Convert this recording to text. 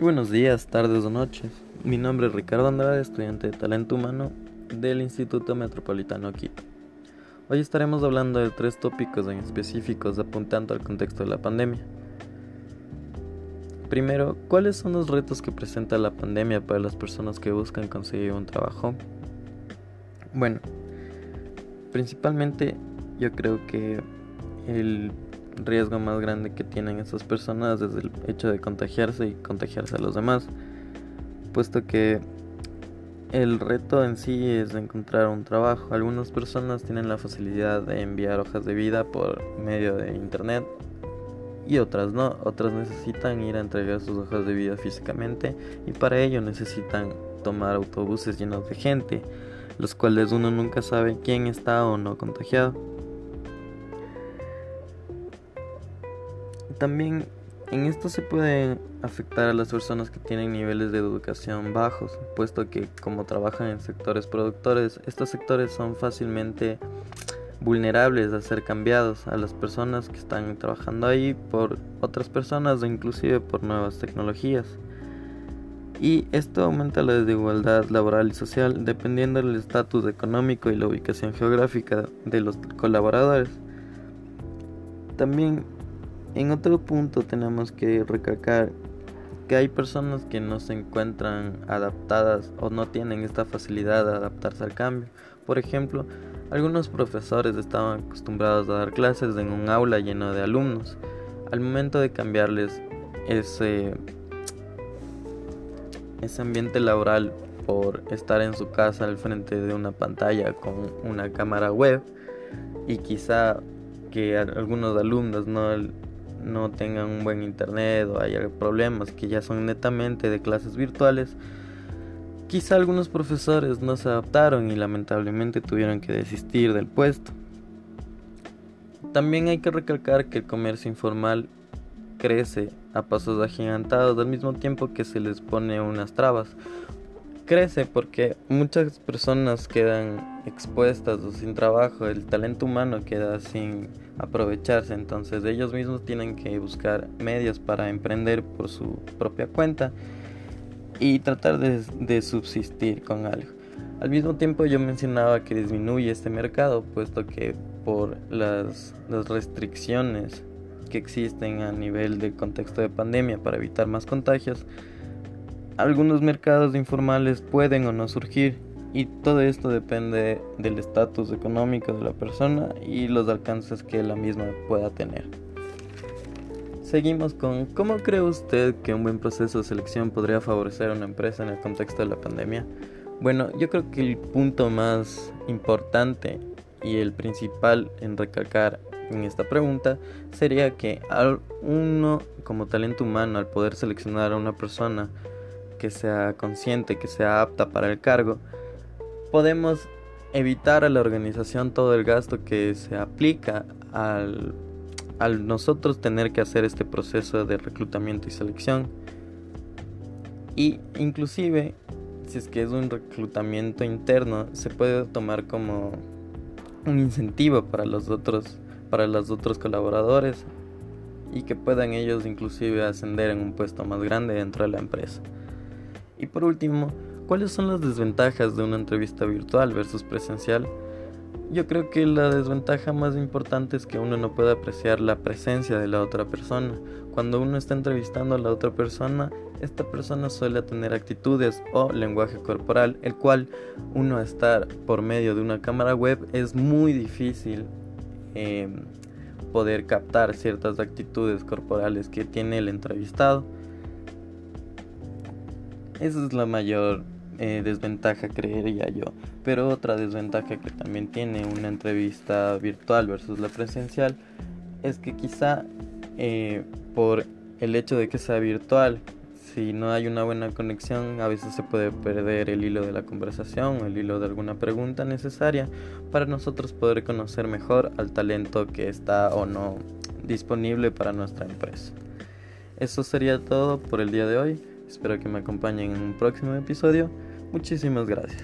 Buenos días, tardes o noches. Mi nombre es Ricardo Andrade, estudiante de talento humano del Instituto Metropolitano Quito. Hoy estaremos hablando de tres tópicos en específicos apuntando al contexto de la pandemia. Primero, ¿cuáles son los retos que presenta la pandemia para las personas que buscan conseguir un trabajo? Bueno, principalmente yo creo que el riesgo más grande que tienen estas personas es el hecho de contagiarse y contagiarse a los demás, puesto que el reto en sí es encontrar un trabajo. Algunas personas tienen la facilidad de enviar hojas de vida por medio de internet y otras no. Otras necesitan ir a entregar sus hojas de vida físicamente y para ello necesitan tomar autobuses llenos de gente, los cuales uno nunca sabe quién está o no contagiado. También en esto se puede afectar a las personas que tienen niveles de educación bajos, puesto que como trabajan en sectores productores, estos sectores son fácilmente vulnerables a ser cambiados a las personas que están trabajando ahí por otras personas o inclusive por nuevas tecnologías. Y esto aumenta la desigualdad laboral y social dependiendo del estatus económico y la ubicación geográfica de los colaboradores. También en otro punto tenemos que recalcar que hay personas que no se encuentran adaptadas o no tienen esta facilidad de adaptarse al cambio. Por ejemplo, algunos profesores estaban acostumbrados a dar clases en un aula lleno de alumnos. Al momento de cambiarles ese, ese ambiente laboral por estar en su casa al frente de una pantalla con una cámara web y quizá que algunos alumnos no no tengan un buen internet o haya problemas que ya son netamente de clases virtuales, quizá algunos profesores no se adaptaron y lamentablemente tuvieron que desistir del puesto. También hay que recalcar que el comercio informal crece a pasos agigantados al mismo tiempo que se les pone unas trabas. Crece porque muchas personas quedan expuestas o sin trabajo, el talento humano queda sin aprovecharse. Entonces ellos mismos tienen que buscar medios para emprender por su propia cuenta y tratar de, subsistir con algo. Al mismo tiempo yo mencionaba que disminuye este mercado, puesto que por las, las restricciones que existen a nivel del contexto de pandemia para evitar más contagios, algunos mercados informales pueden o no surgir y todo esto depende del estatus económico de la persona y los alcances que la misma pueda tener. Seguimos con ¿cómo cree usted que un buen proceso de selección podría favorecer a una empresa en el contexto de la pandemia? Bueno, yo creo que el punto más importante y el principal en recalcar en esta pregunta sería que uno como talento humano al poder seleccionar a una persona que sea consciente, que sea apta para el cargo, podemos evitar a la organización todo el gasto que se aplica al, al nosotros tener que hacer este proceso de reclutamiento y selección. Y inclusive, si es que es un reclutamiento interno, se puede tomar como un incentivo para los otros, para los otros colaboradores y que puedan ellos inclusive ascender en un puesto más grande dentro de la empresa. Y por último, ¿Cuáles son las desventajas de una entrevista virtual versus presencial? Yo creo que la desventaja más importante es que uno no puede apreciar la presencia de la otra persona. Cuando uno está entrevistando a la otra persona, esta persona suele tener actitudes o lenguaje corporal, el cual uno estar por medio de una cámara web es muy difícil em, poder captar ciertas actitudes corporales que tiene el entrevistado. Esa es la mayor eh, desventaja, creería yo. Pero otra desventaja que también tiene una entrevista virtual versus la presencial es que quizá eh, por el hecho de que sea virtual, si no hay una buena conexión, a veces se puede perder el hilo de la conversación el hilo de alguna pregunta necesaria para nosotros poder conocer mejor al talento que está o no disponible para nuestra empresa. Eso sería todo por el día de hoy. Espero que me acompañen en un próximo episodio. Muchísimas gracias.